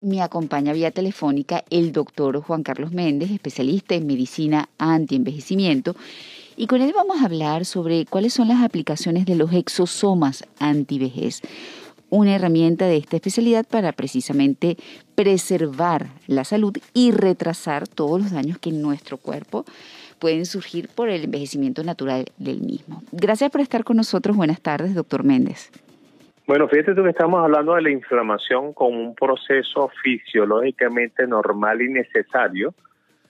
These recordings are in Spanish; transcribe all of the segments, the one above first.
Me acompaña vía telefónica el doctor Juan Carlos Méndez, especialista en medicina antienvejecimiento, y con él vamos a hablar sobre cuáles son las aplicaciones de los exosomas antivejez, una herramienta de esta especialidad para precisamente preservar la salud y retrasar todos los daños que en nuestro cuerpo pueden surgir por el envejecimiento natural del mismo. Gracias por estar con nosotros. Buenas tardes, doctor Méndez. Bueno, fíjate tú que estamos hablando de la inflamación como un proceso fisiológicamente normal y necesario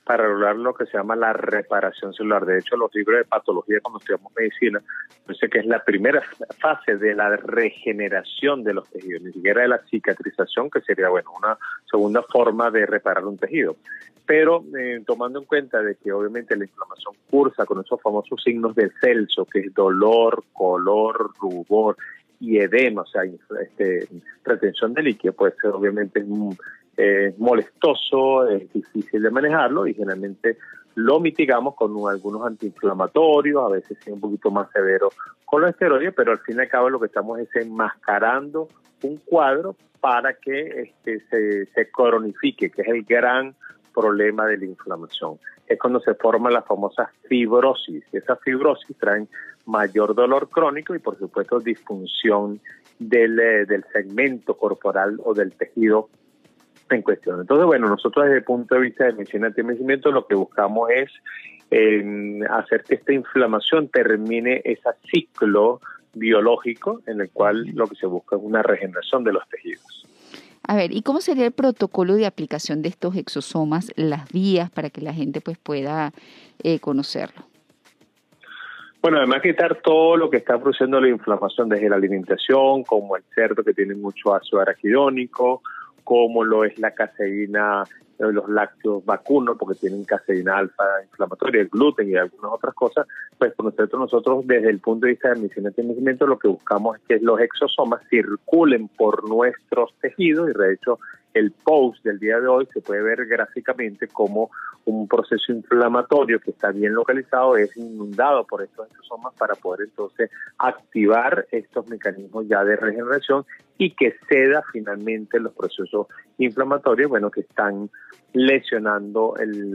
para lograr lo que se llama la reparación celular. De hecho, los libros de patología cuando estudiamos medicina, dice que es la primera fase de la regeneración de los tejidos, ni siquiera de la cicatrización, que sería, bueno, una segunda forma de reparar un tejido. Pero eh, tomando en cuenta de que obviamente la inflamación cursa con esos famosos signos de Celso, que es dolor, color, rubor, y edema, o sea, este, retención de líquido, puede ser obviamente eh, molestoso, es difícil de manejarlo y generalmente lo mitigamos con algunos antiinflamatorios, a veces es un poquito más severo con los esteroides, pero al fin y al cabo lo que estamos es enmascarando un cuadro para que este, se, se cronifique, que es el gran problema de la inflamación. Es cuando se forma la famosa fibrosis. Esa fibrosis trae mayor dolor crónico y por supuesto disfunción del, eh, del segmento corporal o del tejido en cuestión. Entonces, bueno, nosotros desde el punto de vista de medicina de envejecimiento lo que buscamos es hacer que esta inflamación termine ese ciclo biológico en el cual lo que se busca es una regeneración de los tejidos. A ver, ¿y cómo sería el protocolo de aplicación de estos exosomas, las vías para que la gente pues pueda eh, conocerlo? Bueno, además quitar todo lo que está produciendo la inflamación desde la alimentación, como el cerdo que tiene mucho ácido araquidónico, como lo es la caseína, los lácteos vacunos, porque tienen caseína alfa inflamatoria, el gluten y algunas otras cosas, pues por nosotros, nosotros desde el punto de vista de medicina de envejecimiento lo que buscamos es que los exosomas circulen por nuestros tejidos y de hecho el post del día de hoy se puede ver gráficamente como un proceso inflamatorio que está bien localizado es inundado por estos exosomas para poder entonces activar estos mecanismos ya de regeneración y que ceda finalmente los procesos inflamatorios, bueno, que están lesionando el,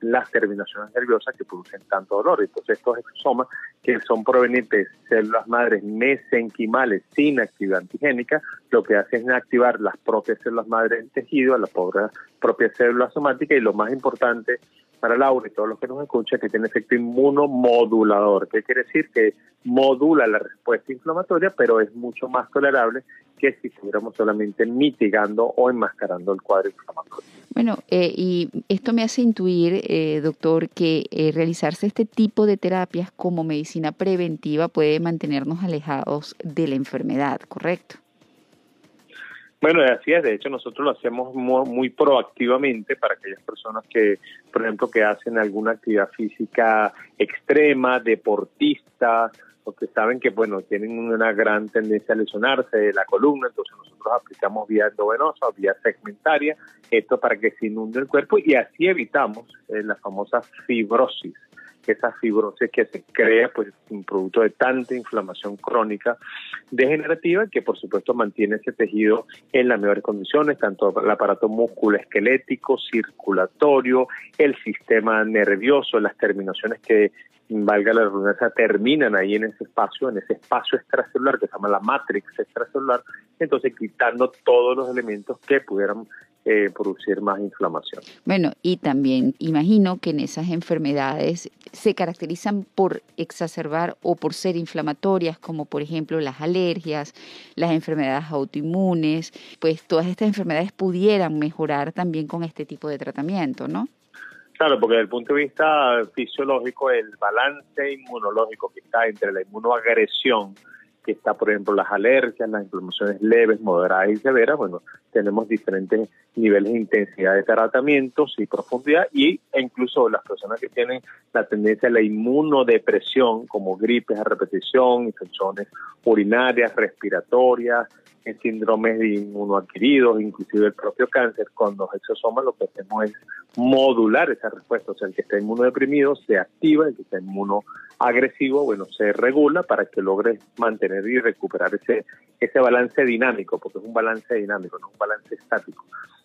las terminaciones nerviosas que producen tanto dolor. Entonces estos exosomas que son provenientes de células madres mesenquimales sin actividad antigénica, lo que hacen es activar las propias células madres del tejido, las propias células somáticas y lo más importante para Laura y todos los que nos escuchan, que tiene efecto inmunomodulador. ¿Qué quiere decir? Que modula la respuesta inflamatoria, pero es mucho más tolerable que si estuviéramos solamente mitigando o enmascarando el cuadro inflamatorio. Bueno, eh, y esto me hace intuir, eh, doctor, que eh, realizarse este tipo de terapias como medicina preventiva puede mantenernos alejados de la enfermedad, ¿correcto? Bueno, así es. De hecho, nosotros lo hacemos muy, proactivamente para aquellas personas que, por ejemplo, que hacen alguna actividad física extrema, deportistas, o que saben que, bueno, tienen una gran tendencia a lesionarse de la columna. Entonces, nosotros aplicamos vía endovenosa vía segmentaria, esto para que se inunde el cuerpo y así evitamos eh, la famosa fibrosis esa fibrosis que se crea pues un producto de tanta inflamación crónica degenerativa que por supuesto mantiene ese tejido en las mejores condiciones, tanto el aparato musculoesquelético, circulatorio, el sistema nervioso, las terminaciones que valga la redundancia, terminan ahí en ese espacio, en ese espacio extracelular que se llama la matrix extracelular, entonces quitando todos los elementos que pudieran eh, producir más inflamación. Bueno, y también imagino que en esas enfermedades se caracterizan por exacerbar o por ser inflamatorias, como por ejemplo las alergias, las enfermedades autoinmunes, pues todas estas enfermedades pudieran mejorar también con este tipo de tratamiento, ¿no? Claro, porque desde el punto de vista fisiológico, el balance inmunológico que está entre la inmunoagresión que está, por ejemplo, las alergias, las inflamaciones leves, moderadas y severas, bueno, tenemos diferentes niveles de intensidad de tratamientos y profundidad y e incluso las personas que tienen la tendencia a la inmunodepresión, como gripes a repetición, infecciones urinarias, respiratorias, síndromes de inmunoadquiridos, inclusive el propio cáncer, con los exosomas lo que hacemos es modular esa respuesta, o sea, el que está inmunodeprimido se activa, el que está inmunoagresivo, bueno, se regula para que logre mantener y recuperar ese, ese balance dinámico, porque es un balance dinámico, no un balance estático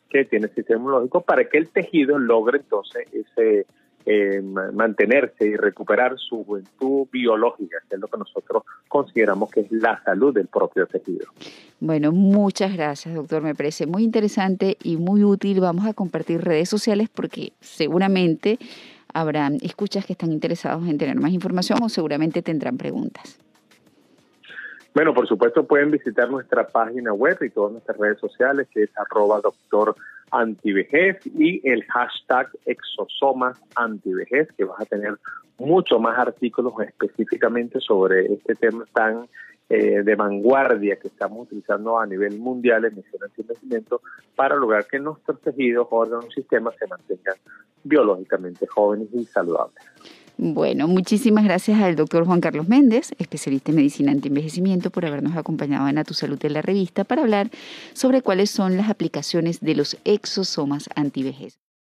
que tiene el sistema inmunológico para que el tejido logre entonces ese eh, mantenerse y recuperar su juventud biológica, que es lo que nosotros consideramos que es la salud del propio tejido. Bueno, muchas gracias, doctor. Me parece muy interesante y muy útil. Vamos a compartir redes sociales porque seguramente habrá escuchas que están interesados en tener más información o seguramente tendrán preguntas. Bueno, por supuesto pueden visitar nuestra página web y todas nuestras redes sociales, que es arroba doctor antivejez y el hashtag exosomas antivejez, que vas a tener mucho más artículos específicamente sobre este tema tan eh, de vanguardia que estamos utilizando a nivel mundial en misiones de envejecimiento para lograr que nuestros tejidos, órganos y sistemas se mantengan biológicamente jóvenes y saludables. Bueno, muchísimas gracias al doctor Juan Carlos Méndez, especialista en medicina antienvejecimiento, por habernos acompañado en A Tu Salud de la revista para hablar sobre cuáles son las aplicaciones de los exosomas antivejez.